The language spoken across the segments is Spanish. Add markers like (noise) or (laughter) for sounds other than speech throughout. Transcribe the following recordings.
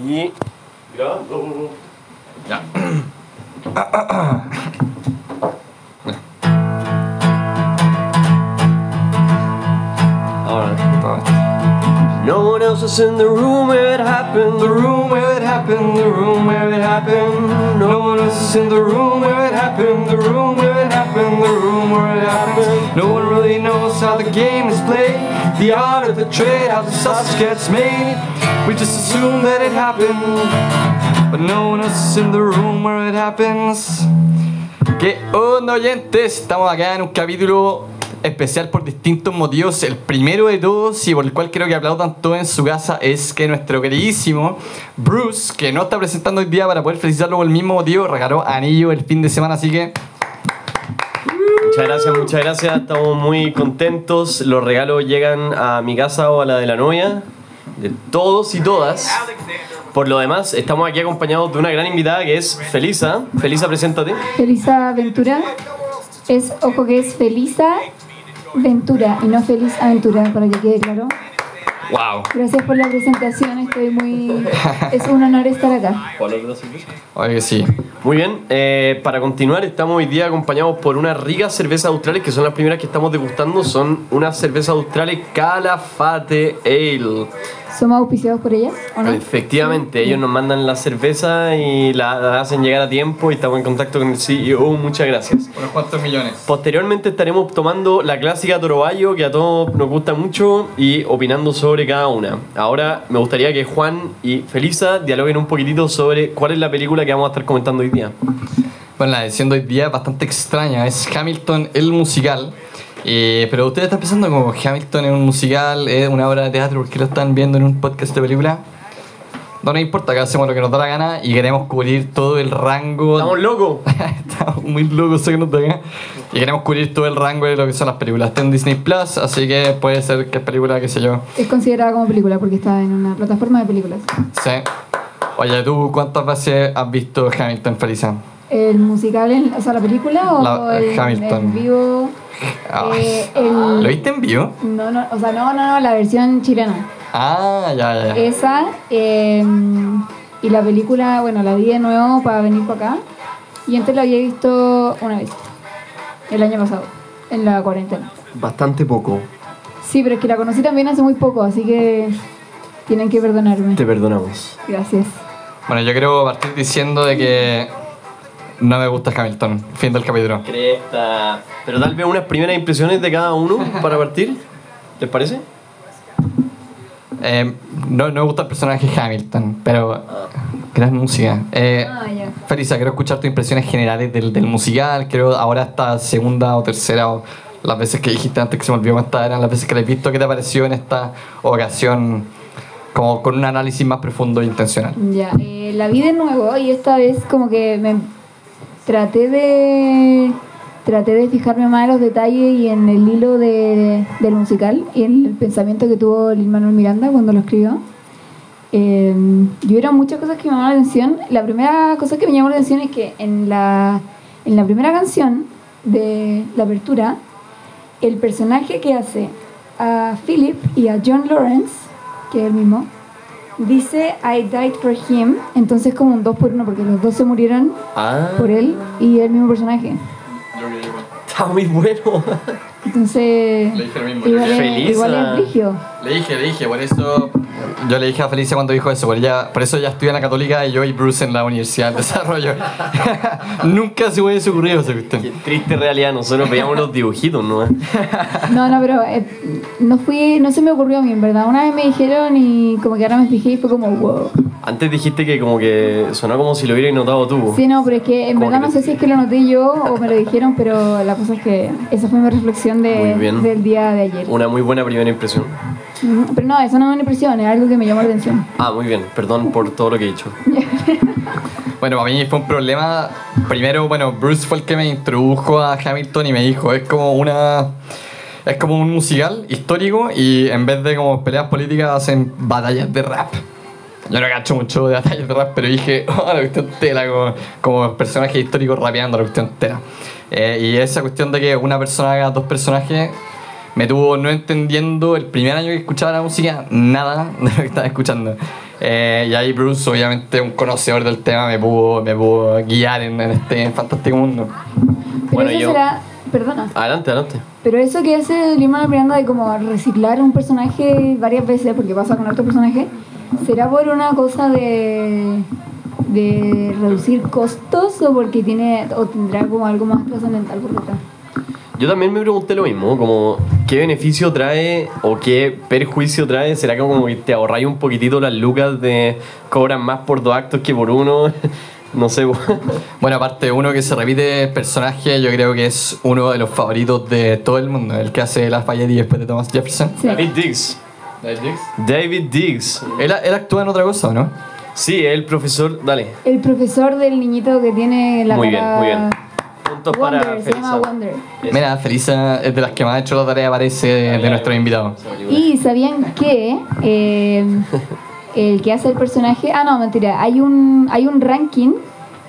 Y. Grabando. Ya. Ahora. No one else is in the room where it happened. The room where it happened. The room where it happened. No one else is in the room where it happened. The room where it happened. The room where it happened. No one really knows how the game is played. The art of the trade, how the sausage gets made. We just assume that it happened. But no one else in the room where it happens. ¿Qué onda oyentes? Estamos acá en un capítulo especial por distintos motivos. El primero de todos y por el cual creo que aplaudan todos en su casa es que nuestro queridísimo Bruce, que no está presentando hoy día para poder felicitarlo por el mismo motivo, regaló anillo el fin de semana, así que Muchas gracias, muchas gracias. Estamos muy contentos. Los regalos llegan a mi casa o a la de la novia, de todos y todas. Por lo demás, estamos aquí acompañados de una gran invitada que es Felisa. Felisa, preséntate. Felisa Ventura es, ojo que es Felisa Ventura y no Feliz Aventura, para que quede claro. ¡Wow! Gracias por la presentación, estoy muy... (laughs) Es un honor estar acá. oye que sí. Muy bien, eh, para continuar, estamos hoy día acompañados por unas ricas cervezas australes que son las primeras que estamos degustando. Son unas cervezas australes Calafate Ale. ¿Somos auspiciados por ellas o no? Efectivamente, ellos nos mandan la cerveza y la, la hacen llegar a tiempo y estamos en contacto con el CEO. Muchas gracias. Unos cuantos millones. Posteriormente estaremos tomando la clásica Toroballo que a todos nos gusta mucho y opinando sobre cada una. Ahora me gustaría que Juan y Felisa dialoguen un poquitito sobre cuál es la película que vamos a estar comentando hoy día. Bueno, la edición de hoy día es bastante extraña. Es Hamilton, el musical. Eh, pero ustedes están pensando como Hamilton es un musical, es una obra de teatro, ¿por qué lo están viendo en un podcast de película? No nos importa, acá hacemos lo que nos da la gana y queremos cubrir todo el rango. ¡Estamos locos! (laughs) Estamos muy locos, sé que nos da acá. Y queremos cubrir todo el rango de lo que son las películas. Está en Disney Plus, así que puede ser que es película, qué sé yo. Es considerada como película porque está en una plataforma de películas. Sí. Oye, ¿tú cuántas veces has visto Hamilton, Felisa? ¿El musical, en- o sea, la película o La- el Hamilton. en vivo? Ay, Eh, el- ¿Lo viste en vivo? No, no, o sea, no, no, no, la versión chilena. Ah, ya, ya. ya. Esa, eh, y la película, bueno, la vi de nuevo para venir para acá. Y antes la había visto una vez, el año pasado, en la cuarentena. Bastante poco. Sí, pero es que la conocí también hace muy poco, así que tienen que perdonarme. Te perdonamos. Gracias. Bueno, yo quiero partir diciendo de que no me gusta Hamilton. Fin del capítulo. Cresta. Pero tal vez unas primeras impresiones de cada uno para partir. ¿Les parece? Eh, no, no me gusta el personaje Hamilton, pero gran música. Eh, Ah. Felisa, quiero escuchar tus impresiones generales del, del musical. Quiero ahora esta segunda o tercera o las veces que dijiste antes que se me olvidó cuántas eran, las veces que la he visto, ¿qué te pareció en esta ocasión? Como con un análisis más profundo e intencional. Ya, eh, la vi de nuevo y esta vez como que me traté de traté de fijarme más en los detalles y en el hilo de, del musical y en el pensamiento que tuvo Lin Manuel Miranda cuando lo escribió. Eh, yo hubieron muchas cosas que me llamaron la atención. La primera cosa que me llamó la atención es que en la, en la primera canción de la apertura, el personaje que hace a Philip y a John Lawrence, que es el mismo, dice I died for him, entonces como un dos por uno, porque los dos se murieron Ah, por él y el mismo personaje. Está muy bueno. Entonces, Le dije lo mismo. igual, es, Feliz, igual ah. es brígido. Le dije, le dije, por eso yo le dije a Felicia cuando dijo eso, por, ella, por eso ella estudia en la católica y yo y Bruce en la Universidad de Desarrollo. (laughs) Nunca se me hubiese ocurrido esa cuestión. Qué triste realidad, nosotros veíamos los dibujitos, ¿no? (laughs) No, no, pero eh, no fui, no se me ocurrió a mí, en verdad. Una vez me dijeron y como que ahora me fijé y fue como, wow. Antes dijiste que como que sonó como si lo hubieras notado tú. Sí, no, pero es que en ¿Cómo verdad que no te- sé si es que lo noté yo o me lo dijeron, pero la cosa es que esa fue mi reflexión de, del día de ayer. Una muy buena primera impresión. Pero no, eso no es una impresión, es algo que me llamó la atención. Ah, muy bien, perdón por todo lo que he dicho. (laughs) Bueno, para mí fue un problema. Primero, bueno, Bruce fue el que me introdujo a Hamilton y me dijo, es como una... Es como un musical histórico y en vez de como peleas políticas hacen batallas de rap. Yo no cacho mucho de batallas de rap, pero dije, (laughs) oh, la cuestión tela, como, como personaje histórico rapeando la cuestión tela. Eh, y esa cuestión de que una persona haga dos personajes me tuvo no entendiendo el primer año que escuchaba la música nada (laughs) de lo que estaba escuchando. Eh, y ahí Bruce, obviamente un conocedor del tema, me pudo, me pudo guiar en, en este fantástico mundo. Pero Bueno, eso yo- será. Perdona. Adelante, adelante. Pero eso que hace Lin-Manuel Miranda de como reciclar un personaje varias veces, porque pasa con otro personaje, ¿será por una cosa de, de reducir costos o porque tiene o tendrá como algo más trascendental por detrás? Yo también me pregunté lo mismo, como qué beneficio trae o qué perjuicio trae. ¿Será que como que te ahorráis un poquitito las lucas de cobran más por dos actos que por uno? (laughs) no sé. Bueno, aparte, uno que se repite el personaje, yo creo que es uno de los favoritos de todo el mundo, el que hace Lafayette y después de Thomas Jefferson. Sí. David Diggs. David Diggs. ¿Él, él actúa en otra cosa, ¿o no? Sí, el profesor. Dale. El profesor del niñito que tiene la Muy bien, muy bien. Puntos para Wonder, se llama Felisa. Wonder. Mira, Felisa es de las que más ha hecho la tarea, parece, de, nuestros invitados. Y sabían que eh, el que hace el personaje, ah no, mentira, hay un hay un ranking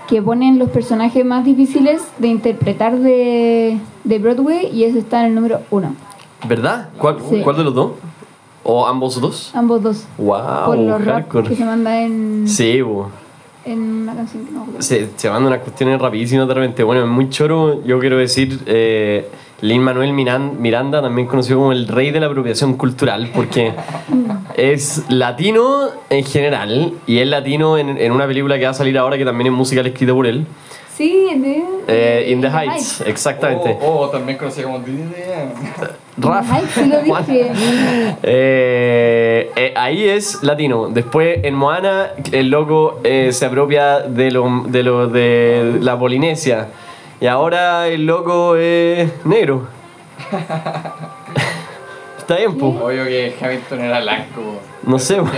que ponen los personajes más difíciles de interpretar de, de Broadway y ese está en el número uno, ¿Verdad? ¿Cuál, Sí. ¿Cuál de los dos? ¿O ambos dos? ambos dos. ¡Wow! por los rap que se manda en, Sí, bo. En una canción que no se, se mandan unas cuestiones rapidísimas de repente. Bueno, es muy choro. Yo quiero decir, eh, Lin Manuel Miran- Miranda, también conocido como el rey de la apropiación cultural, porque (laughs) es latino en general y es latino en, en una película que va a salir ahora que también es musical escrita por él. Sí, de, Eh, In the Heights, exactamente. Oh, también conocido como Raf. Ay, sí lo (laughs) dije. Eh, eh, ahí es latino. Después en Moana el loco eh, se apropia de lo, de lo de la Polinesia. Y ahora el loco es negro. (laughs) Está bien, po. Obvio que Hamilton era blanco. No sé. (laughs)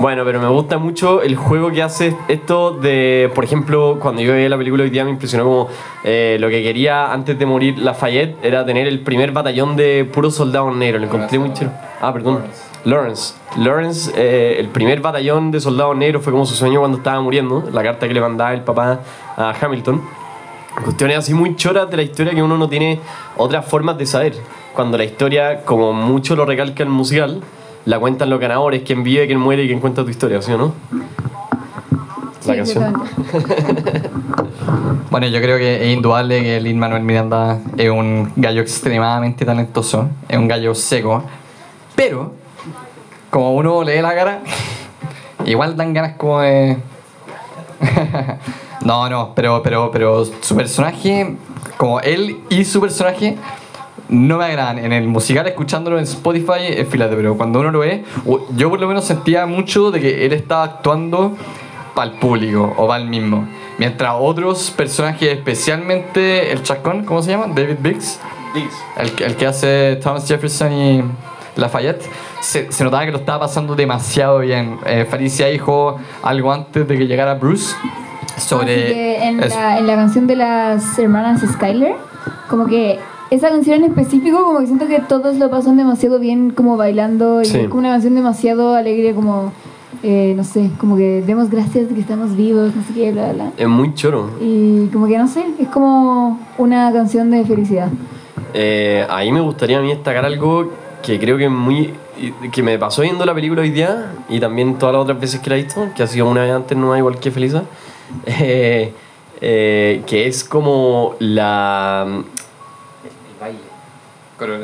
Bueno, pero me gusta mucho el juego que hace esto de, por ejemplo, cuando yo vi la película hoy día me impresionó como eh, lo que quería antes de morir Lafayette era tener el primer batallón de puros soldados negros. Lo encontré muy chido. Ah, perdón. Lawrence. Lawrence, eh, el primer batallón de soldados negros fue como su sueño cuando estaba muriendo, la carta que le mandaba el papá a Hamilton. Cuestiones así muy choras de la historia que uno no tiene otras formas de saber. Cuando la historia, como mucho lo recalca el musical, la cuentan los ganadores, quién vive, quién muere y quién cuenta tu historia, ¿sí o no? La Sí, canción. (laughs) Bueno, yo creo que es indudable que Lin Manuel Miranda es un gallo extremadamente talentoso, es un gallo seco, pero como uno lee la cara, (laughs) igual dan ganas como de. (laughs) no, no, pero, pero, pero su personaje, como él y su personaje, no me agradan. En el musical, escuchándolo en Spotify, es filate, pero cuando uno lo ve, yo por lo menos sentía mucho de que él estaba actuando para el público o para el mismo. Mientras otros personajes, especialmente el chascón, ¿cómo se llama? David Biggs, el, que- el que hace Thomas Jefferson y Lafayette, se, se notaba que lo estaba pasando demasiado bien. Eh, Felicia dijo algo antes de que llegara Bruce sobre... En, la, en la canción de las hermanas Skyler, como que esa canción en específico, como que siento que todos lo pasan demasiado bien como bailando y Sí. es como una canción demasiado alegre, como, eh, no sé, como que demos gracias de que estamos vivos, no sé qué, bla, bla. Es muy choro. Y como que no sé, es como una canción de felicidad. Eh, ahí me gustaría a mí destacar algo que creo que es muy que me pasó viendo la película hoy día y también todas las otras veces que la he visto, que ha sido una vez antes, no igual que Felisa, eh, eh, que es como la,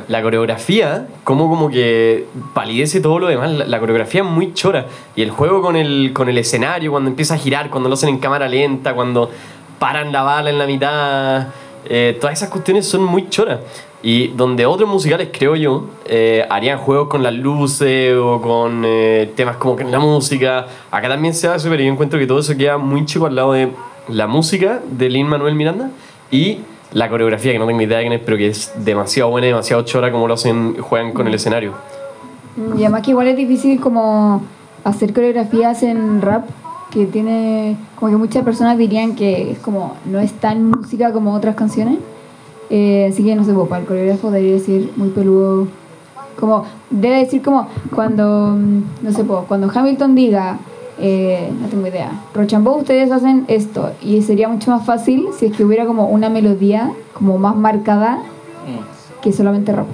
la coreografía, como como que palidece todo lo demás, la, la coreografía es muy chora y el juego con el, con el escenario, cuando empieza a girar, cuando lo hacen en cámara lenta, cuando paran la bala en la mitad, eh, todas esas cuestiones son muy choras. Y donde otros musicales, creo yo, eh, harían juegos con las luces o con eh, temas como la música, acá también se hace, pero yo encuentro que todo eso queda muy chico al lado de la música de Lin Manuel Miranda y la coreografía, que no tengo idea de quién es, pero que es demasiado buena y demasiado chora como lo hacen, juegan con el escenario. Y además que igual es difícil como hacer coreografías en rap, que tiene, como que muchas personas dirían que es como, no es tan música como otras canciones. Eh, así que no sé, para el coreógrafo debería decir muy peludo. Como, debe decir como cuando, mm, no sé, cuando Hamilton diga, eh, no tengo idea, Rochambeau ustedes hacen esto, y sería mucho más fácil si es que hubiera como una melodía como más marcada que solamente rap.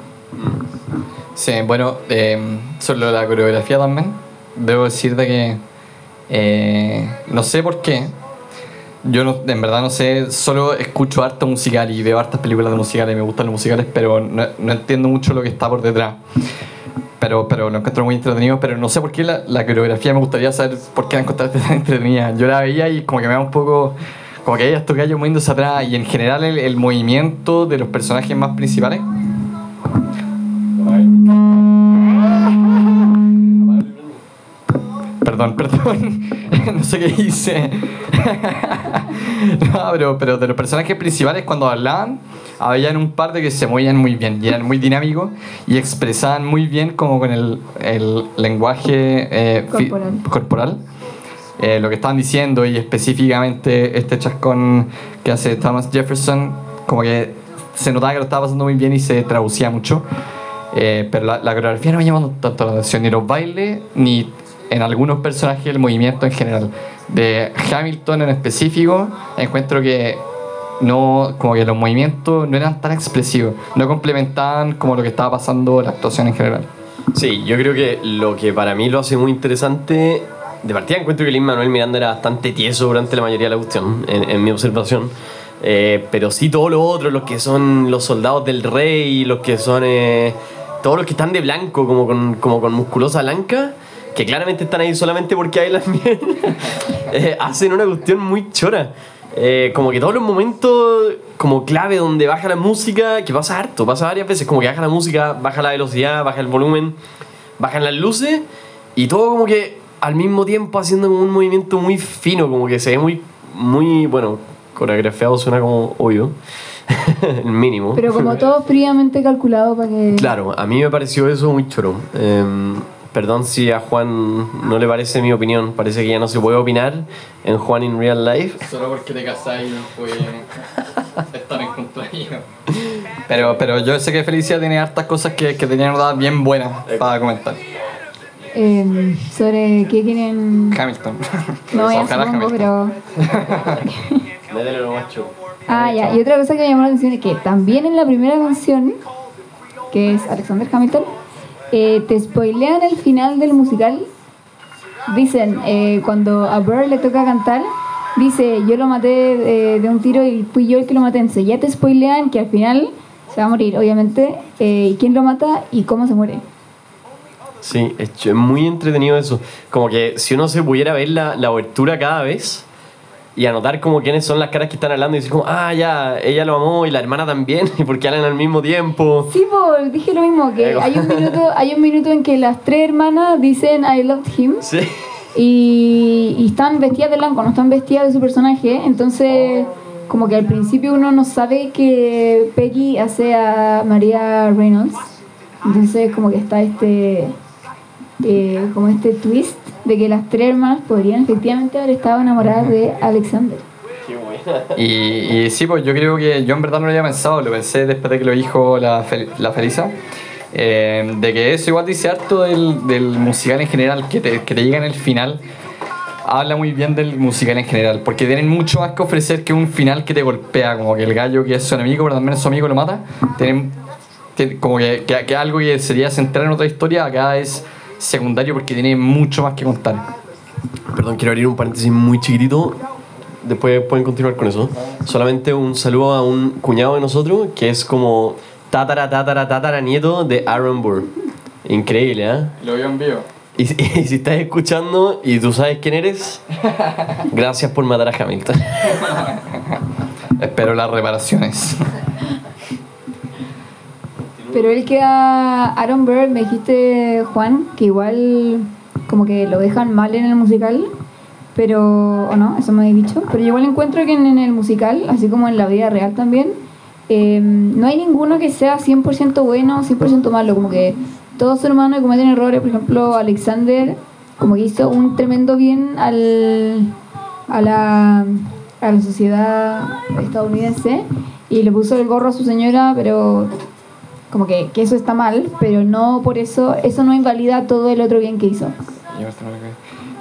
Sí, bueno, eh, sobre la coreografía también. debo decir de que eh, no sé por qué. Yo no- en verdad no sé, solo escucho harto musical y veo hartas películas de musicales me gustan los musicales, pero no, no entiendo mucho lo que está por detrás. Pero, pero lo encuentro muy entretenido, pero no sé por qué la, la coreografía me gustaría saber por qué la encontraste (laughs) tan entretenida. Yo la veía y como que me da un poco, como que hay estos gallos moviéndose atrás y en general el, el movimiento de los personajes más principales. Perdón, (laughs) perdón. no sé qué hice. (laughs) no, pero, pero de los personajes principales cuando hablaban, habían un par de que se movían muy bien y eran muy dinámicos y expresaban muy bien como con el, el lenguaje eh, Corporal. corporal, eh, lo que estaban diciendo y específicamente este chascón que hace Thomas Jefferson, como que se notaba que lo estaba pasando muy bien y se traducía mucho. Eh, pero la, la coreografía no me llamó tanto la atención, ni los bailes, ni en algunos personajes el movimiento en general. De Hamilton en específico, encuentro que no, como que los movimientos no eran tan expresivos, no complementaban como lo que estaba pasando la actuación en general. Sí, yo creo que lo que para mí lo hace muy interesante, de partida encuentro que Lin Manuel Miranda era bastante tieso durante la mayoría de la cuestión, en, en mi observación. Eh, pero sí todos los otros, los que son los soldados del rey, los que son eh, todos los que están de blanco, como con, como con musculosa blanca, que claramente están ahí solamente porque hay las miel, eh, hacen una cuestión muy chora. Eh, como que todos los momentos como clave donde baja la música, que pasa harto, pasa varias veces, como que baja la música, baja la velocidad, baja el volumen, bajan las luces y todo como que al mismo tiempo haciendo como un movimiento muy fino, como que se ve muy, muy, bueno, coreografiado suena como obvio, (laughs) el mínimo. Pero como (laughs) todo fríamente calculado para que... Claro, a mí me pareció eso muy choro. Em, perdón si a Juan no le parece mi opinión, parece que ya no se puede opinar en Juan in Real Life. Solo porque te casáis fue estar en contra Pero, pero yo sé que Felicia tiene hartas cosas que, que tenían notadas bien buenas para comentar. eh, sobre qué quieren... Hamilton. No, ya Ojalá supongo, Hamilton. pero... Métele lo más choro. Ah, ya. Y otra cosa que me llamó la atención es que también en la primera canción, que es Alexander Hamilton, eh, te spoilean el final del musical. Dicen, eh, cuando a Burr le toca cantar, dice, yo lo maté eh, de un tiro y fui yo el que lo maté. Entonces ya te spoilean que al final se va a morir, obviamente. eh, quién lo mata y cómo se muere. Sí, es muy entretenido eso. Como que si uno se pudiera ver la, la obertura cada vez y anotar como quiénes son las caras que están hablando y decir como, ah, ya, ella lo amó y la hermana también, (laughs) y porque hablan al mismo tiempo. Sí, pues dije lo mismo, que hay un minuto, (laughs) hay un minuto en que las tres hermanas dicen I loved him. Sí. Y, y están vestidas de blanco, no están vestidas de su personaje. Entonces, como que al principio uno no sabe que Peggy hace a María Reynolds. Entonces, como que está este. eh, como este twist de que las tres hermanas podrían efectivamente haber estado enamoradas de Alexander. Qué Y, y sí, pues yo creo que yo en verdad no lo había pensado, lo pensé después de que lo dijo la, Fel- la Felisa. eh, de que eso igual dice harto del, del musical en general, que te, que te llega en el final. Habla muy bien del musical en general, porque tienen mucho más que ofrecer que un final que te golpea, como que el gallo que es su enemigo, pero también su amigo lo mata. Tienen, tiene- como que, que, que algo que sería central en otra historia, acá es secundario porque tiene mucho más que contar. Perdón, quiero abrir un paréntesis muy chiquitito. Después pueden continuar con eso. Solamente un saludo a un cuñado de nosotros que es como tatara, tatara, tatara nieto de Aaron Burr. Increíble, ¿eh? Lo vio en vivo. Y, si- (laughs) y si estás escuchando y tú sabes quién eres, (laughs) gracias por matar a Hamilton. (laughs) Espero las reparaciones. Pero él queda Aaron Burr, me dijiste Juan, que igual como que lo dejan mal en el musical, pero, o no, eso me habéis dicho, pero igual encuentro que en, el musical, así como en la vida real también, eh, no hay ninguno que sea 100% bueno, 100% malo, como que todos son humanos y cometen errores, por ejemplo, Alexander como que hizo un tremendo bien al, a, la, a la sociedad estadounidense y le puso el gorro a su señora, pero como que, que eso está mal, pero no por eso, eso no invalida todo el otro bien que hizo.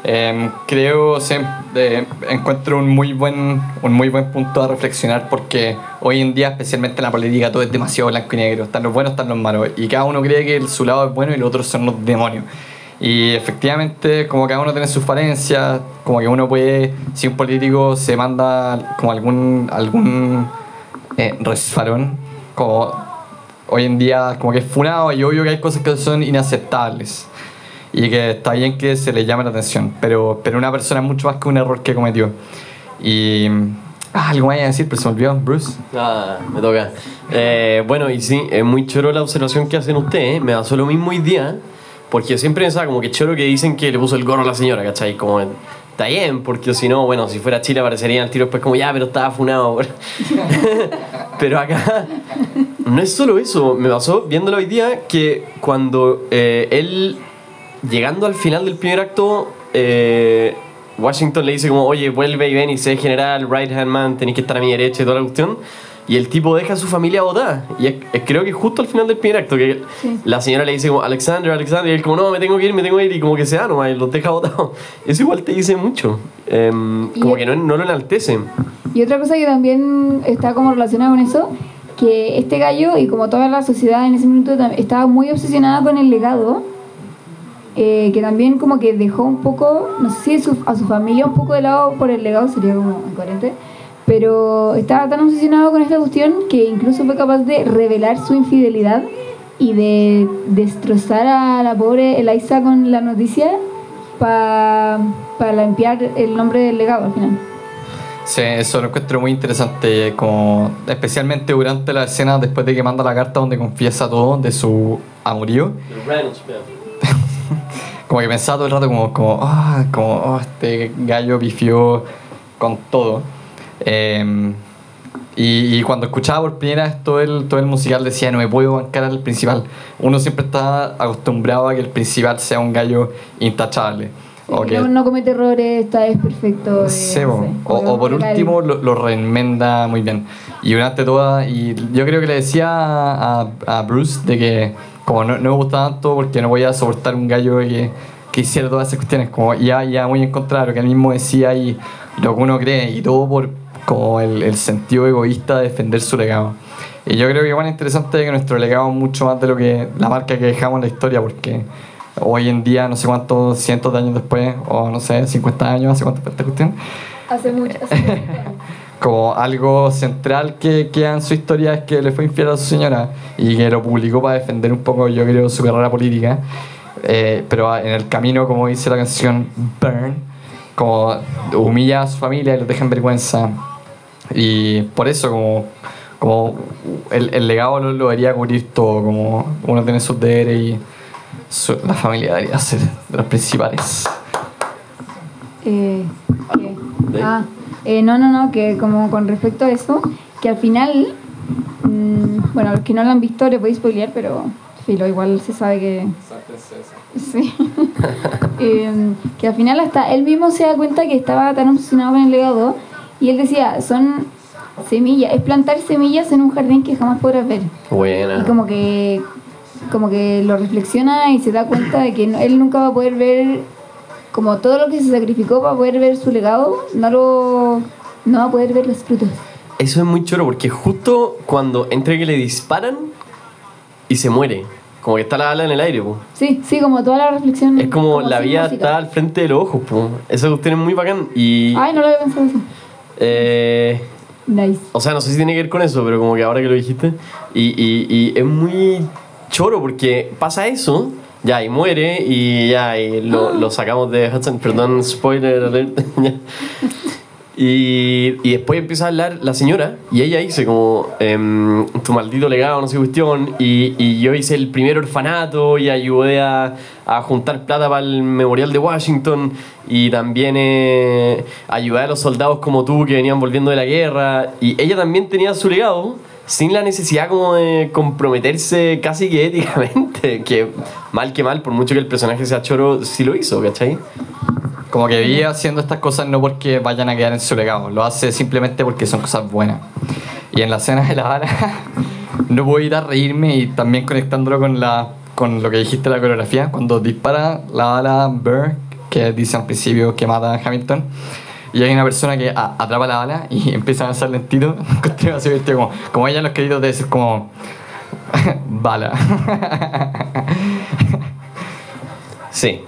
Em, creo siem- eh, encuentro un muy buen un muy buen punto a reflexionar porque hoy en día especialmente en la política todo es demasiado blanco y negro. Están los buenos están los malos. Y cada uno cree que el- su lado es bueno y los otros son los demonios. Y efectivamente, como cada uno tiene sus falencias, como que uno puede, si un político se manda como algún, algún eh, resfarón, como hoy en día como que es funado y obvio que hay cosas que son inaceptables y que está bien que se le llame la atención, pero, pero una persona es mucho más que un error que cometió. Y... Ah, algo más a decir, pero se me olvidó, Bruce. Ah, me toca. Eh, bueno, y sí, es muy choro la observación que hacen ustedes. Me pasó lo mismo hoy día, porque siempre pensaba como que choro que dicen que le puso el gorro a la señora, ¿cachai? Como, está bien, porque si no, bueno, si fuera Chile aparecería el tiro después como, ya, pero estaba funado. (laughs) pero acá, no es solo eso. Me pasó viéndolo hoy día que cuando eh, él, llegando al final del primer acto, eh, Washington le dice como, oye, vuelve y ven y sé general, right hand man, tenéis que estar a mi derecha y toda la cuestión. Y el tipo deja a su familia votada. Y es- es- creo que justo al final del primer acto, que Sí. la señora le dice como, Alexander, Alexander, y él como, no, me tengo que ir, me tengo que ir, y como que se da nomás, y los deja votados. (laughs) Eso igual te dice mucho. Em, Y- como que no, no lo enaltece. Y otra cosa que también está como relacionada con eso, que este gallo y como toda la sociedad en ese minuto estaba muy obsesionada con el legado, eh, que también como que dejó un poco, no sé si su- a su familia un poco de lado por el legado, sería como incoherente, pero estaba tan obsesionado con esta cuestión que incluso fue capaz de revelar su infidelidad y de destrozar a la pobre Eliza con la noticia para limpiar el nombre del legado al final. Sí, eso lo encuentro muy interesante, como especialmente durante la escena después de que manda la carta donde confiesa todo de su amorío. (laughs) Como que pensaba todo el rato como, como, ah, como oh, este gallo pifió con todo. Eh, y, y cuando escuchaba por primera vez todo el, todo el musical decía, no me puedo bancar al principal. Uno siempre está acostumbrado a que el principal sea un gallo intachable. O que- no, no comete errores, está es perfecto. eh, no sé, o, por último lo, lo reenmenda muy bien. Y durante toda, y yo creo que le decía a, a Bruce de que como no, no me gusta tanto porque no voy a soportar un gallo que, que hiciera todas esas cuestiones, como ya, ya muy en contra de lo que él mismo decía y lo que uno cree, y todo por como el, el sentido egoísta de defender su legado. Y yo creo que es interesante que nuestro legado es mucho más de lo que la marca que dejamos en la historia, porque hoy en día, no sé cuántos cientos de años después, o no sé, 50 años, hace cuánto esta cuestión, Hace mucho. hace (laughs) como algo central que queda en su historia es que le fue infiel a su señora y que lo publicó para defender un poco, yo creo, su carrera política. Eh, pero en el camino, como dice la canción Burn, como humilla a su familia y los deja en vergüenza. Y por eso, como, como el, el legado lo, lo debería cubrir todo, como uno tiene sus deberes y la familia debería ser de los principales. Eh, ¿qué? Ah, eh, no, no, no, que como con respecto a eso, que al final, mm, bueno, a los que no lo han visto le podéis spoilear, pero filo, igual se sabe que... Sí. (laughs) Em, que al final hasta él mismo se da cuenta que estaba tan obsesionado con el legado y él decía, son semillas, es plantar semillas en un jardín que jamás podrás ver. Y Buena. como que como que lo reflexiona y se da cuenta de que no- él nunca va a poder ver como todo lo que se sacrificó para poder ver su legado no lo no va a poder ver los frutos Eso es muy choro porque justo cuando entre que le disparan y se muere. Como que está la ala en el aire, po. sí sí como toda la reflexión Es como la sin vida está al frente de los ojos, po. Esa cuestión es muy bacán. Y. ay no lo había pensado así eh, nice o sea, no sé si tiene que ver con eso, pero como que ahora que lo dijiste. Y, y, y es muy choro porque pasa eso. Ya, y muere, y ya, y lo, lo sacamos de Hudson. Perdón, spoiler alert. (laughs) Y, y después empieza a hablar la señora y ella dice como em, tu maldito legado, no sé cuestión y, y yo hice el primer orfanato y ayudé a, a juntar plata para el memorial de Washington y también eh, ayudé a los soldados como tú que venían volviendo de la guerra y ella también tenía su legado sin la necesidad como de comprometerse casi que éticamente (laughs) que mal que mal, por mucho que el personaje sea choro, sí lo hizo, ¿cachai? Como que vive haciendo estas cosas no porque vayan a quedar en su legado, lo hace simplemente porque son cosas buenas. Y en la escena de la bala, (laughs) no puedo evitar reírme y también conectándolo con, la, con lo que dijiste de la coreografía, cuando dispara la bala Burr, que dice al principio que mata a Hamilton, y hay una persona que a- atrapa la bala y (laughs) empieza a avanzar lentito, (laughs) como, como ella en los créditos debe ser como (laughs) bala. Sí,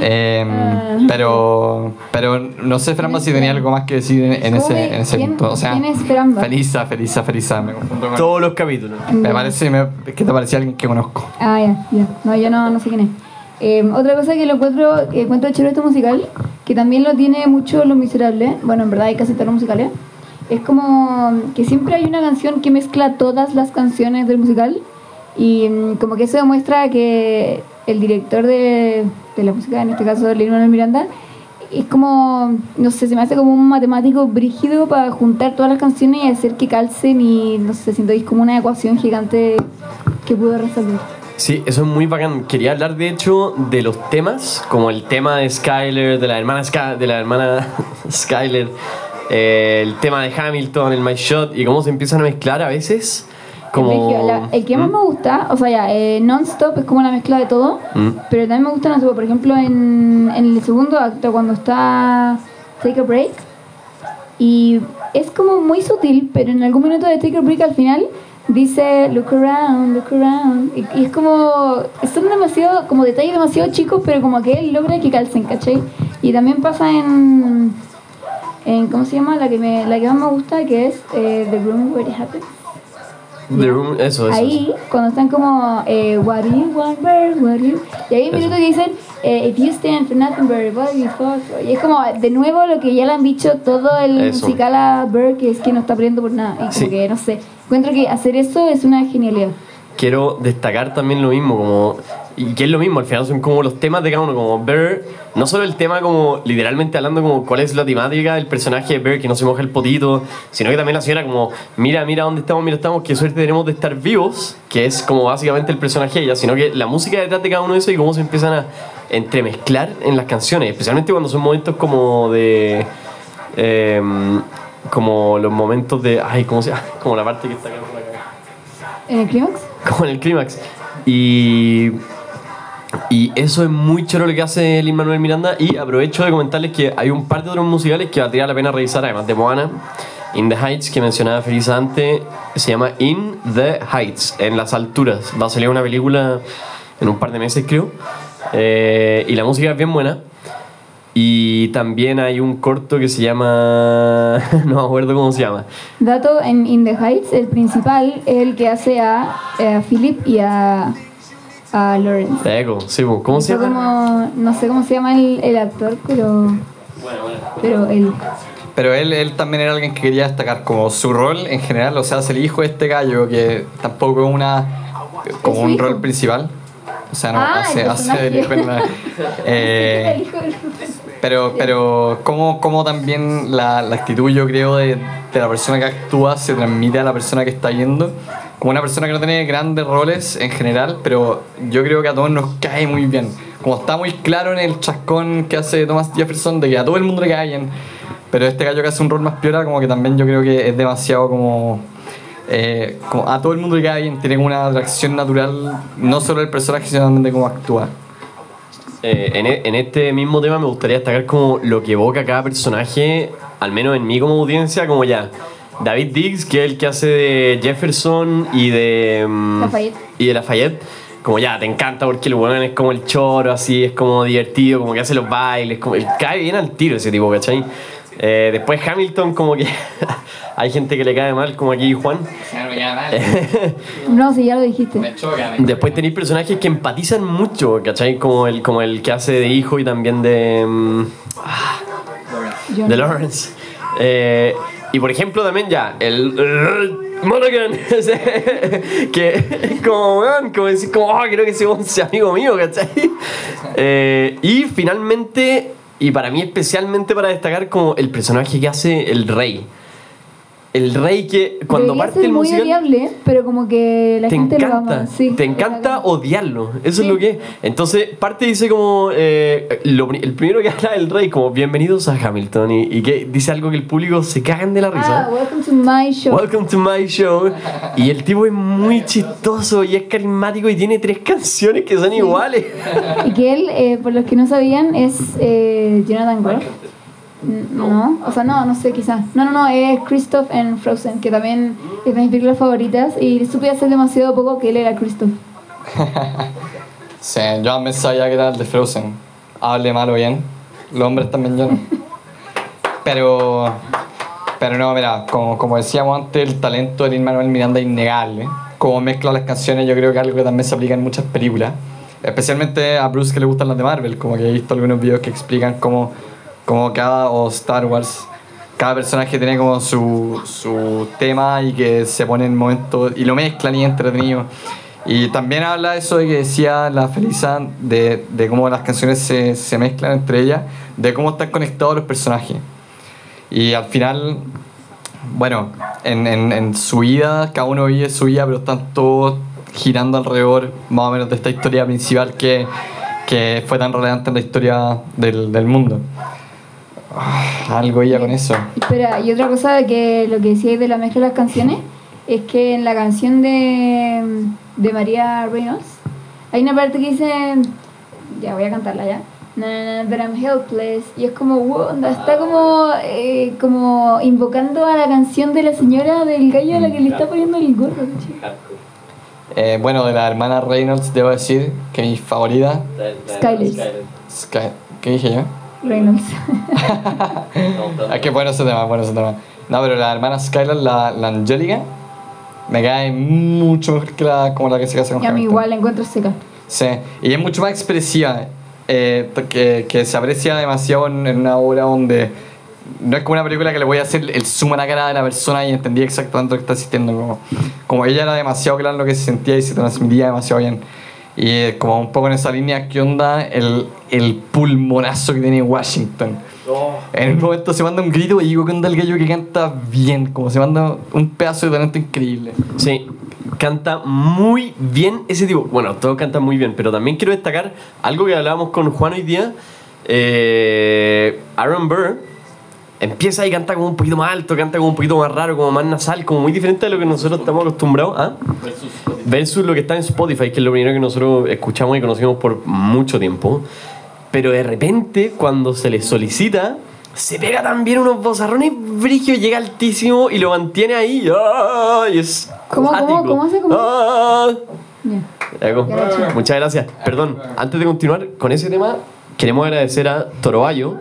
Em, Ah. pero, pero no sé, Framba, si tenía algo más que decir en, en ese, en ese ¿Quién- punto. O sea, quién es Framba? Felisa, Felisa, Felisa. Me confundo con- Todos los capítulos. Me parece me- que te parecía alguien que conozco. Ah, ya, ya. No, yo no, no sé quién es. Eh, otra cosa que lo encuentro, que encuentro chévere este musical, que también lo tiene mucho Los Miserables, bueno, en verdad hay casi todos los musicales, es como que siempre hay una canción que mezcla todas las canciones del musical y mm, como que eso demuestra que el director de, de la música, en este caso Lin-Manuel Miranda, es como, no sé, se me hace como un matemático brígido para juntar todas las canciones y hacer que calcen y, no sé, siento que es como una ecuación gigante que pudo resolver. Sí, eso es muy bacán. Quería hablar de hecho de los temas, como el tema de Skyler, de la hermana, Sky- de la hermana (laughs) Skyler, eh, el tema de Hamilton, el My Shot, y cómo se empiezan a mezclar a veces. Como... La- el que más ¿Mm? me gusta, o sea, ya, eh, Non-Stop es como una mezcla de todo, ¿Mm? pero también me gusta, no sé, por ejemplo, en, en el segundo acto, cuando está Take a Break, y es como muy sutil, pero en algún minuto de Take a Break al final dice Look around, look around, y, es como, son demasiado, como detalles demasiado chicos, pero como que logra que calcen, ¿cachai? Y también pasa en, en ¿cómo se llama? La que, me, la que más me gusta, que es eh, The Room Where It Happened. The Room, eso, eso. Ahí, cuando están como, eh, what do you want, bird, what do you... Y hay un Eso. minuto que dicen, eh, if you stand for nothing, bird, what do you fuck for? Y es como, de nuevo, lo que ya le han dicho todo el Eso. musical a Bird, que es que no está aprendiendo por nada. Y como Sí. que, no sé, encuentro que hacer eso es una genialidad. quiero destacar también lo mismo, como, y que es lo mismo, al final son como los temas de cada uno, como Bear, no solo el tema como literalmente hablando como cuál es la temática del personaje de Bear, que no se moja el potito, sino que también la señora como, mira, mira dónde estamos, mira estamos, qué suerte tenemos de estar vivos, que es como básicamente el personaje de ella, sino que la música detrás de cada uno de esos y cómo se empiezan a entremezclar en las canciones, especialmente cuando son momentos como de... em, como los momentos de... Ay, ¿cómo se llama? (laughs) Como la parte que está acá por acá ¿En el clímax? como en el clímax. Y, y eso es muy choro lo que hace Lin Manuel Miranda. Y aprovecho de comentarles que hay un par de otros musicales que valdría la pena revisar, además de Moana. In the Heights, que mencionaba Felisa antes, se llama In the Heights, en las alturas. Va a salir una película en un par de meses, creo. Eh, y la música es bien buena. Y también hay un corto que se llama. (laughs) no me acuerdo cómo se llama. Dato, en In the Heights, el principal es el que hace a, eh, a Philip y a, a Lawrence. Echo, sí, pues, ¿cómo se llama? como, no sé cómo se llama el, el actor, pero, Bueno, bueno. pero él. Pero él, él también era alguien que quería destacar como su rol en general, o sea, es el hijo de este gallo que tampoco es una como un hijo. rol principal. O sea, no Ah, hace, el hace el personaje. hijo en la- eh, El pero, pero como, como también la, la actitud, yo creo, de, de la persona que actúa se transmite a la persona que está yendo. Como una persona que no tiene grandes roles en general, pero yo creo que a todos nos cae muy bien. Como está muy claro en el chascón que hace Thomas Jefferson, de que a todo el mundo le cae bien. Pero este gallo que hace un rol más piola, como que también yo creo que es demasiado como... eh, como a todo el mundo le cae bien, tiene una atracción natural, no solo el personaje, sino también de cómo actúa. Eh, en, e- en este mismo tema me gustaría destacar como lo que evoca cada personaje, al menos en mí como audiencia, como ya. David Diggs, que es el que hace de Jefferson y de. mm, Lafayette. Y de Lafayette. Como ya, te encanta porque el weón es como el choro, así, es como divertido, como que hace los bailes, como, cae bien al tiro ese tipo, ¿cachai? Eh, después Hamilton, como que (laughs) hay gente que le cae mal, como aquí Juan. (laughs) No, sí, ya lo dijiste. Después tenéis personajes que empatizan mucho, ¿cachai? Como el, como el que hace de hijo y también de. Yo de. Lawrence. Eh, y por ejemplo, también ya, el. (laughs) Monaghan, (laughs) que como, weón, como decir, como, oh, creo que ese sea (laughs) amigo mío, ¿cachai? Eh, y finalmente, y para mí especialmente para destacar, como el personaje que hace el rey. El rey que cuando Debería parte ser el muy musical odiable, pero como que la te gente lo encanta, ama. Sí, te encanta odiarlo, eso es lo que es. Entonces, parte dice como, eh, lo el primero que (laughs) habla el rey, como bienvenidos a Hamilton, y, y que dice algo que el público se cagan de la Ah, risa. welcome to my show. Welcome to my show. Y el tipo es muy chistoso y es carismático y tiene tres canciones que son iguales. Y que él, eh, por los que no sabían, es eh, Jonathan Groff. N- No, o sea, no, no sé, quizás. No, no, no, es Christoph en Frozen, que también es de mis películas favoritas. Y supe hace demasiado poco que él era Christoph. (laughs) Sí, yo también sabía que era el de Frozen. Hable mal o bien. Los hombres también lloran. Pero. Pero no, mira, como, como decíamos antes, el talento de Lin Manuel Miranda es innegable. Como mezcla las canciones, yo creo que algo que también se aplica en muchas películas. Especialmente a Bruce que le gustan las de Marvel, como que he visto algunos videos que explican cómo, cómo cada, o Star Wars, cada personaje tiene como su, su tema y que se pone en momentos y lo mezclan y entretenido. Y también habla de eso de que decía la Felisa, de, de cómo las canciones se, se mezclan entre ellas, de cómo están conectados los personajes. Y al final, bueno, en, en, en su vida, cada uno vive su vida, pero están todos girando alrededor más o menos de esta historia principal que, que fue tan relevante en la historia del, del mundo. Ah, algo ya con eso. Espera, y otra cosa de que lo que decíais de la mezcla de las canciones es que en la canción de, de María Reynolds hay una parte que dice, ya voy a cantarla ya, na, na, na, that I'm helpless, y es como, wow, está como, eh, como invocando a la canción de la señora del gallo a la que le está poniendo el gorro. Eh, bueno, de la hermana Reynolds, debo decir que mi favorita. Skyler. Sky- ¿Qué dije yo? Reynolds. (laughs) Es que bueno ese tema, bueno ese tema. No, pero la hermana Skylar, la, la Angélica, me cae mucho mejor que la, como la que se casa con y a mí Hamilton. igual la encuentro seca. Sí, y es mucho más expresiva, eh, que, que se aprecia demasiado en, en una obra donde no es como una película que le voy a hacer el zoom a la cara de la persona y entendía exactamente lo que está sintiendo. Como, como ella era demasiado clara en lo que se sentía y se transmitía demasiado bien. Y eh, como un poco en esa línea, ¿qué onda el, el pulmonazo que tiene Washington? En un momento se manda un grito y digo, ¿qué onda el gallo que canta bien? Como se manda un pedazo de talento increíble. Sí, canta muy bien ese tipo. Bueno, todos cantan muy bien, pero también quiero destacar algo que hablábamos con Juan hoy día. Eh, Aaron Burr empieza y canta como un poquito más alto, canta como un poquito más raro, como más nasal, como muy diferente a lo que nosotros estamos acostumbrados. ¿ah? Versus lo que está en Spotify, que es lo primero que nosotros escuchamos y conocimos por mucho tiempo. Pero de repente, cuando se le solicita, se pega también unos bozarrones brigios, llega altísimo y lo mantiene ahí. ¡Ah! Y es ¿Cómo, cómo, cómo hace? ¿Cómo? ¡Ah! Chico. Muchas gracias. Perdón, antes de continuar con ese tema, queremos agradecer a Toroayo.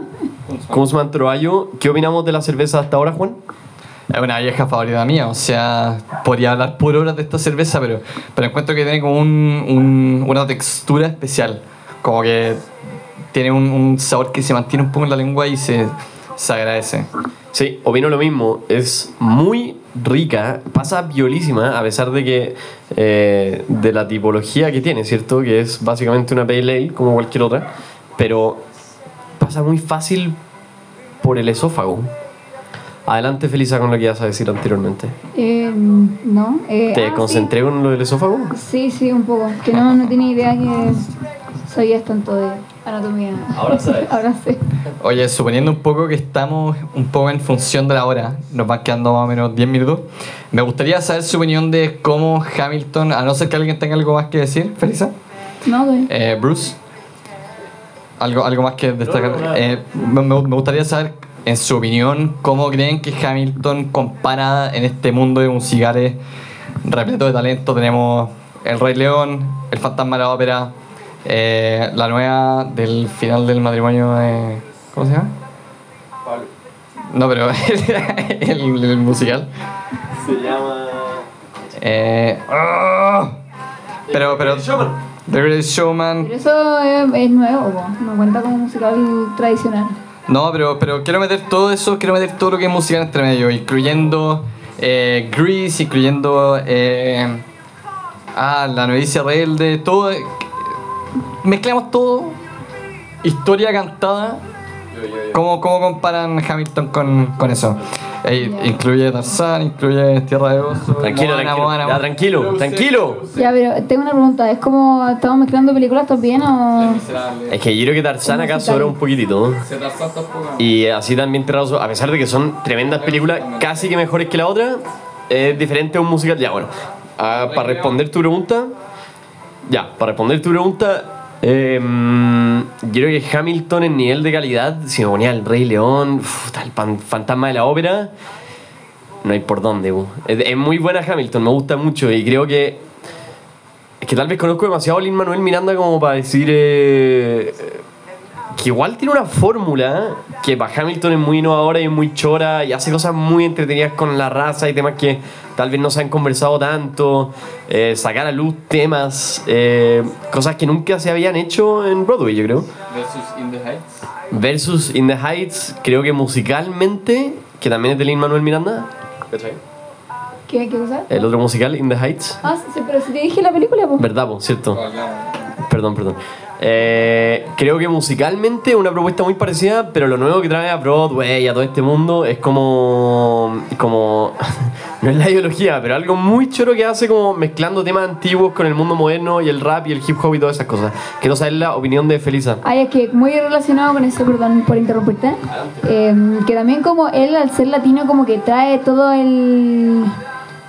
Guzmán Toroayo. ¿Qué opinamos de la cerveza hasta ahora, Juan? Es una vieja favorita mía, o sea, podría hablar por horas de esta cerveza, pero, pero encuentro que tiene como un, un- una textura especial, como que tiene un, un sabor que se mantiene un poco en la lengua y se, se agradece. Sí, opino lo mismo. Es muy rica, pasa violísima, a pesar de que eh, de la tipología que tiene, ¿cierto? Que es básicamente una pale ale, como cualquier otra, pero pasa muy fácil por el esófago. Adelante, Felisa, con lo que ibas a decir anteriormente. Eh, no. Eh, ¿Te ah, sí. concentré con lo del esófago? Sí, sí, un poco. Que no, no tenía idea que sabías tanto de anatomía. Ahora (laughs) sabes. Ahora sé. Oye, suponiendo un poco que estamos un poco en función de la hora, nos van quedando más o menos 10 minutos, me gustaría saber su opinión de cómo Hamilton, a no ser que alguien tenga algo más que decir, Felisa. No. Eh, Bruce, algo, algo más que destacar. Eh, me, gustaría saber, en su opinión, cómo creen que Hamilton compara en este mundo de musicales repleto de talento. Tenemos El Rey León, El Fantasma de la Ópera, eh, la nueva del final del matrimonio de. ¿Cómo se llama? No, pero (laughs) el, el musical. Se llama. Eh, ¡ah! pero, pero. The Greatest Showman. Pero eso es, es nuevo, po. no cuenta como musical tradicional. No, pero, pero quiero meter todo eso, quiero meter todo lo que es musical entre medio, incluyendo eh, Grease, incluyendo eh, ah, La Novicia Rebelde, todo. eh, Mezclamos todo, historia cantada. ¿Cómo, cómo comparan Hamilton con, con eso? Incluye Tarzán, incluye Tierra de Oso. Tranquilo, Moana, tranquilo. Moana, Ya, Moana. tranquilo, tranquilo. Ya, pero tengo una pregunta, ¿es como estamos mezclando películas también o...? Es que yo creo que Tarzán acá sobra un poquitito. Y así también Tierra de Oso, a pesar de que son tremendas películas, casi que mejores que la otra, es diferente a un musical. Ya, bueno, ah, para responder tu pregunta, ya, para responder tu pregunta, eh, yo creo que Hamilton en nivel de calidad, si me ponía el Rey León, pan- fantasma de la ópera, no hay por dónde. Es, muy buena Hamilton, me gusta mucho y creo que es que tal vez conozco demasiado a Lin Manuel Miranda como para decir eh, que igual tiene una fórmula que para Hamilton es muy innovadora y muy chora y hace cosas muy entretenidas con la raza y temas que tal vez no se han conversado tanto, eh, sacar a luz temas, eh, cosas que nunca se habían hecho en Broadway, yo creo. Versus In the Heights. Versus In the Heights, creo que musicalmente, que también es de Lin Manuel Miranda. ¿Qué, qué cosa? El otro musical, In the Heights. Ah, sí, pero si te dije la película, pues. ¿Verdad, po? ¿Cierto? Perdón, perdón. Eh, creo que musicalmente una propuesta muy parecida, pero lo nuevo que trae a Broadway y a todo este mundo es como. como. (laughs) no es la ideología, pero algo muy choro que hace como mezclando temas antiguos con el mundo moderno y el rap y el hip hop y todas esas cosas. Quiero saber la opinión de Felisa. Ay, es que muy relacionado con eso, perdón por interrumpirte. Eh, que también como él, al ser latino, como que trae todo el...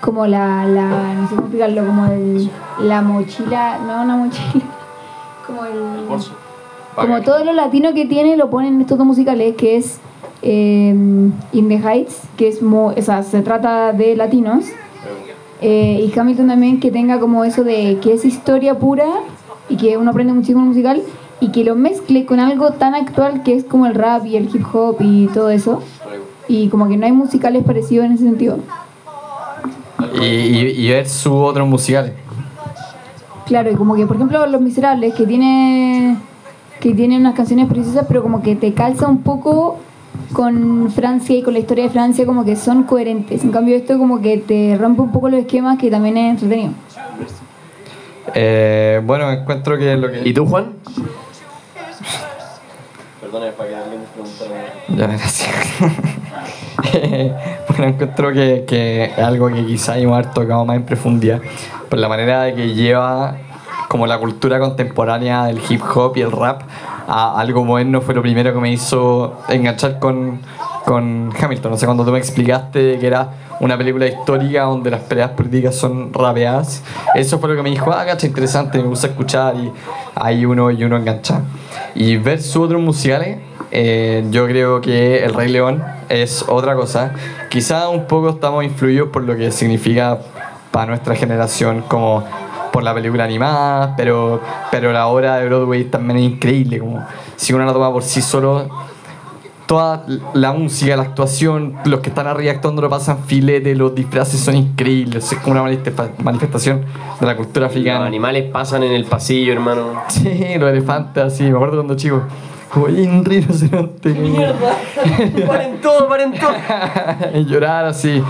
Como la... la no sé cómo explicarlo, como el... La mochila... No, una mochila. Como el... Como todo lo latino que tiene lo ponen en estos dos musicales, que es eh, In the Heights, que es mo- o sea, se trata de latinos. Eh, y Hamilton también que tenga como eso de que es historia pura y que uno aprende muchísimo el musical y que lo mezcle con algo tan actual que es como el rap y el hip hop y todo eso. Y como que no hay musicales parecidos en ese sentido. Y, y, y ver sus otros musicales. Claro, y como que por ejemplo Los Miserables, que tiene que tiene unas canciones preciosas, pero como que te calza un poco con Francia y con la historia de Francia, como que son coherentes. En cambio esto como que te rompe un poco los esquemas, que también es entretenido. Eh, bueno, encuentro que lo que. ¿Y tú, Juan? Perdona, para que alguien me Ya, gracias. (laughs) (laughs) Bueno, encuentro que, que es algo que quizá hemos haber tocado más en profundidad, por la manera de que lleva como la cultura contemporánea del hip hop y el rap a algo moderno fue lo primero que me hizo enganchar con, con Hamilton. No sé, cuando tú me explicaste que era una película histórica donde las peleas políticas son rapeadas, eso fue lo que me dijo, ah, cacha, interesante, me gusta escuchar y ahí uno y uno engancha. Y ver sus otros musicales, eh, yo creo que El Rey León es otra cosa. Quizá un poco estamos influidos por lo que significa para nuestra generación como por la película animada, pero, pero la obra de Broadway también es increíble. Como si uno la toma por sí solo, toda la música, la actuación, los que están arriba actuando lo pasan filete, los disfraces son increíbles. Es como una manifesta- manifestación de la cultura Los africana. animales pasan en el pasillo, hermano. (laughs) Sí, los elefantes, así, me acuerdo cuando chico. Como, "Ay, un rinoceronte. ¡Paren todo, paren todo! y llorar así.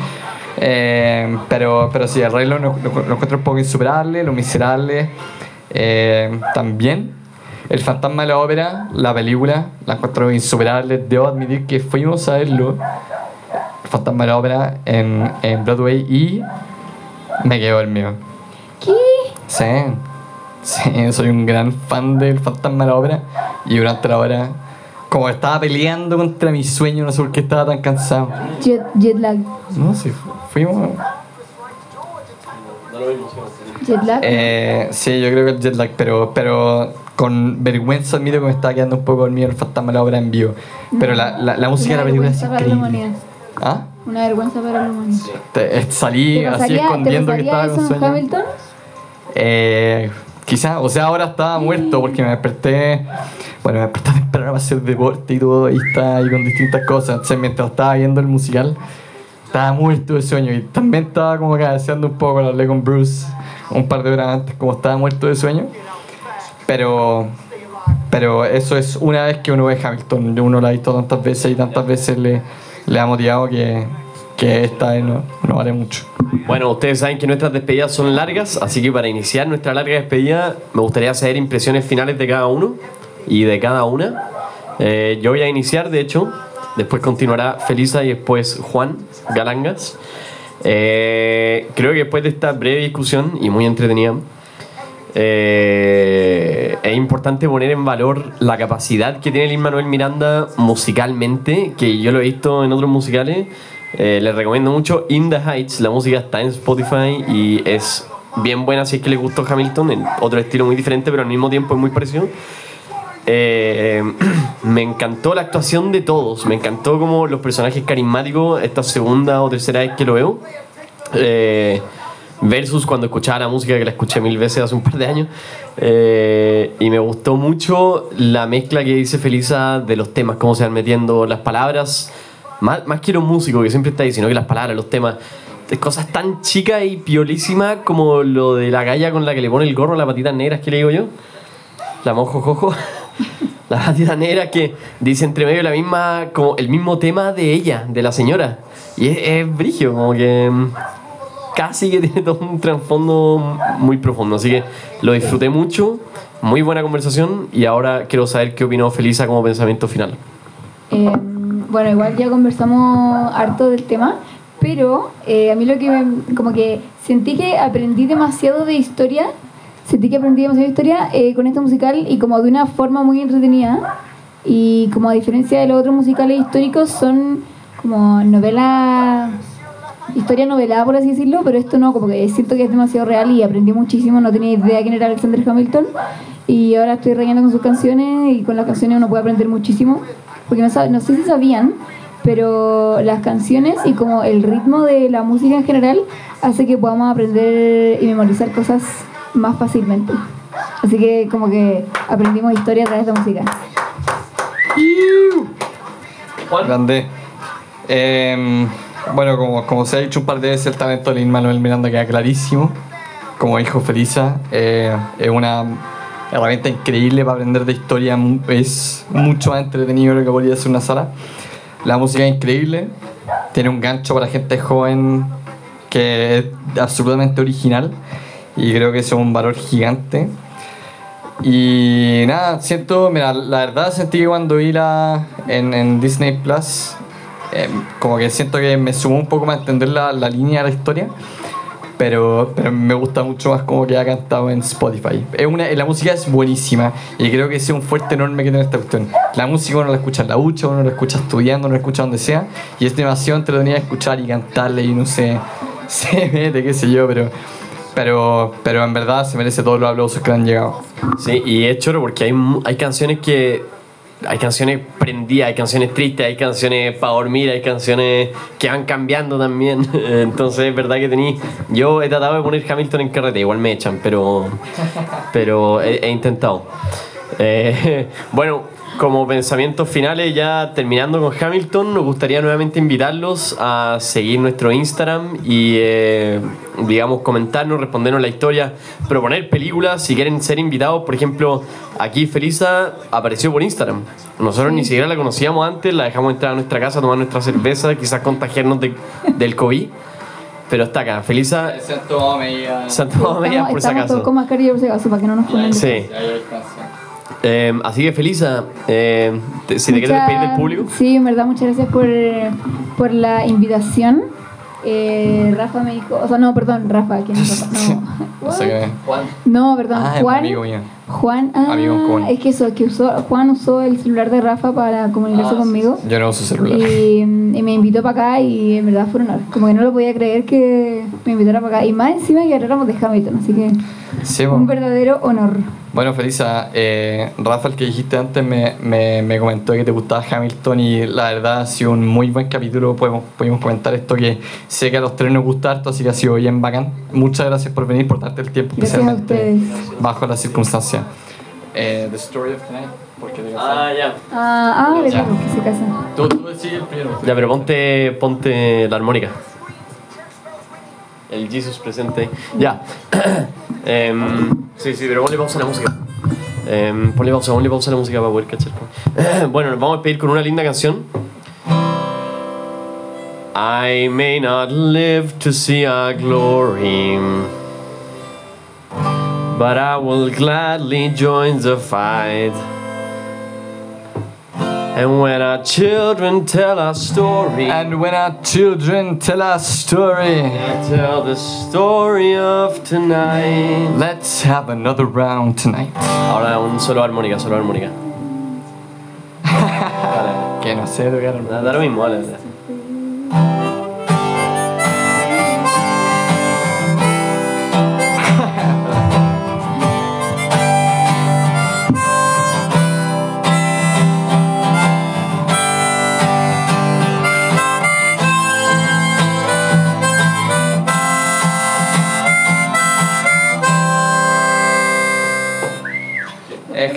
Eh, pero, pero sí, el Rey lo, lo- lo encuentro un poco insuperable, Los Miserables eh, también. El Fantasma de la Ópera, la película, la encuentro insuperable. Debo admitir que fuimos a verlo, El Fantasma de la Ópera, en, en Broadway y me quedó el mío. ¿Qué? Sí, sí, soy un gran fan del Fantasma de la Ópera y durante la obra, como estaba peleando contra mi sueño, no sé por qué estaba tan cansado. Jet, jet lag. No, sí, fu- fuimos. Jet lag. Eh, sí, yo creo que el jet lag, pero, pero con vergüenza admito que me estaba quedando un poco dormido el fantasma de la obra en vivo. Pero la, la, la música de la Una película es vergüenza para la increíble. humanidad. ¿Ah? Una vergüenza para la humanidad. Te- eh, salí ¿Te así escondiendo te que estaba con sueño. Hamilton? Eh, quizá, o sea, ahora estaba muerto porque me desperté. Bueno, me desperté (laughs) temprano para hacer deporte y todo, y estaba ahí con distintas cosas. Entonces, mientras estaba viendo el musical, estaba muerto de sueño y también estaba como cabeceando un poco. Lo hablé con Bruce un par de horas antes, como estaba muerto de sueño. Pero, pero eso es una vez que uno ve Hamilton. Uno lo ha visto tantas veces y tantas veces le, le ha motivado que, que esta vez no, no vale mucho. Bueno, ustedes saben que nuestras despedidas son largas, así que para iniciar nuestra larga despedida me gustaría saber impresiones finales de cada uno y de cada una. Eh, yo voy a iniciar, de hecho, después continuará Felisa y después Juan Galangas. Eh, creo que después de esta breve discusión y muy entretenida, eh, es importante poner en valor la capacidad que tiene Lin Manuel Miranda musicalmente, que yo lo he visto en otros musicales. Eh, les recomiendo mucho In the Heights, la música está en Spotify y es bien buena si es que les gustó Hamilton, en otro estilo muy diferente, pero al mismo tiempo es muy parecido. Eh, (clears throat) me encantó la actuación de todos, me encantó como los personajes carismáticos, esta segunda o tercera vez que lo veo. Eh, versus cuando escuchaba la música que la escuché mil veces hace un par de años. Eh, y me gustó mucho la mezcla que dice Felisa de los temas, cómo se van metiendo las palabras. Más, más que los músicos que siempre está ahí, sino que las palabras, los temas. cosas tan chicas y piolísimas como lo de la galla con la que le pone el gorro a las patitas negras que le digo yo. La mojo jojo. (laughs) La patita negra que dice entre medio la misma, como el mismo tema de ella, de la señora. Y es, es como que mm, casi que (laughs) tiene todo un trasfondo muy profundo. Así que lo disfruté mucho, muy buena conversación y ahora quiero saber qué opinó Felisa como pensamiento final. Eh, bueno, igual ya conversamos harto del tema, pero eh, a mí lo que me- como que sentí que aprendí demasiado de historia, sentí que aprendí demasiado de historia eh, con este musical y como de una forma muy entretenida. Y como a diferencia de los otros musicales históricos son como novelas historia novelada por así decirlo, pero esto no, como que siento que es demasiado real y aprendí muchísimo, no tenía idea quién era Alexander Hamilton y ahora estoy reyendo con sus canciones y con las canciones uno puede aprender muchísimo, porque no, no sé si sabían, pero las canciones y como el ritmo de la música en general hace que podamos aprender y memorizar cosas más fácilmente. Así que como que aprendimos historia a través de la música. Grande. Eh, bueno, como, como se ha dicho un par de veces, el talento de Lin Manuel Miranda queda clarísimo. Como dijo Felisa, eh, es una herramienta increíble para aprender de historia. Es mucho más entretenido lo que podría ser una sala. La música es increíble. Tiene un gancho para gente joven que es absolutamente original. Y creo que es un valor gigante. Y nada, siento, mira, la verdad sentí que cuando vi la en, en Disney Plus, eh, como que siento que me sumó un poco más a entender la, la línea de la historia, pero, pero me gusta mucho más como que ha cantado en Spotify. Es una, la música es buenísima y creo que es un fuerte enorme que tiene esta cuestión. La música uno la escucha en la ducha, uno la escucha estudiando, uno la escucha donde sea, y es demasiado entretenido escuchar y cantarle y no sé, (laughs) se mete, qué sé yo, pero, pero, pero en verdad se merece todos los aplausos que le han llegado. Sí, y es choro porque hay, hay canciones que. Hay canciones prendidas, hay canciones tristes, hay canciones para dormir, hay canciones que van cambiando también. (laughs) Entonces es verdad que tení. Yo he tratado de poner Hamilton en carrete, igual me echan, pero. Pero he, he intentado. Eh, (laughs) bueno, como pensamientos finales, ya terminando con Hamilton, nos gustaría nuevamente invitarlos a seguir nuestro Instagram y, eh, digamos, comentarnos, respondernos la historia, proponer películas, si quieren ser invitados. Por ejemplo, aquí Felisa apareció por Instagram. Nosotros ni siquiera la conocíamos antes, la dejamos entrar a nuestra casa tomar nuestra cerveza, quizás contagiarnos de- del COVID. Pero está acá, Felisa, Santo Media. Santo Medias estamos, por si estamos acaso. todos con mascarilla por si acaso, para que no nos pongan. Sí. Eh, así que Felisa, eh, te- si te quieres despedir del público. Sí, en verdad, muchas gracias por, por la invitación. Eh, Rafa me dijo, o sea, no, perdón, Rafa, ¿quién es Rafa? (laughs) No, No sé qué. no perdón, Ah, Juan. amigo mío. Juan, ah, Amigo común. es que eso, que usó, Juan usó el celular de Rafa para comunicarse Ah, conmigo. Yo no uso celular. Y, y me invitó para acá y en verdad fue un honor. Como que no lo podía creer que me invitara para acá. Y más encima que habláramos de Hamilton, así que Sí, un verdadero honor. Bueno, Felisa, eh, Rafa, el que dijiste antes, me, me, me comentó que te gustaba Hamilton y la verdad ha sido un muy buen capítulo. Podemos, pudimos comentar esto que sé que a los tres nos gusta harto, así que ha sido bien bacán. Muchas gracias por venir, por darte el tiempo, Gracias a especialmente ustedes. bajo las circunstancias. Eh, the Story of Tonight, ¿por qué te casas? Ah, ya. Ah, ah, Ya. porque se casan. Tú, tú decís el primero. Ya, pero ponte, ponte la armónica. El Jesus presente. Ya. (clears throat) Em, sí, sí, pero ponle pausa a la música. Em, ponle pausa, ponle pausa a la música para poder cachar. (clears throat) bueno, nos vamos a despedir con una linda canción. I may not live to see our glory, but I will gladly join the fight. And when our children tell our story, And when our children tell our story, tell the story of tonight. let's have another round tonight. Ahora un solo armónica, solo armónica. (laughs) Que no sé tocar. Da, da lo mismo,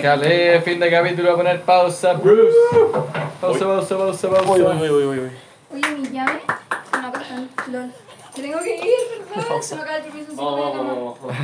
Déjale, fin de capítulo, a poner pausa, Bruce. Pausa, pausa, pausa, pausa. Uy, uy, uy, uy, uy. Oye, mi llave. No, están. Lol. Tengo que ir, ¿verdad? Se me acaba el permiso. Vamos, vamos, vamos.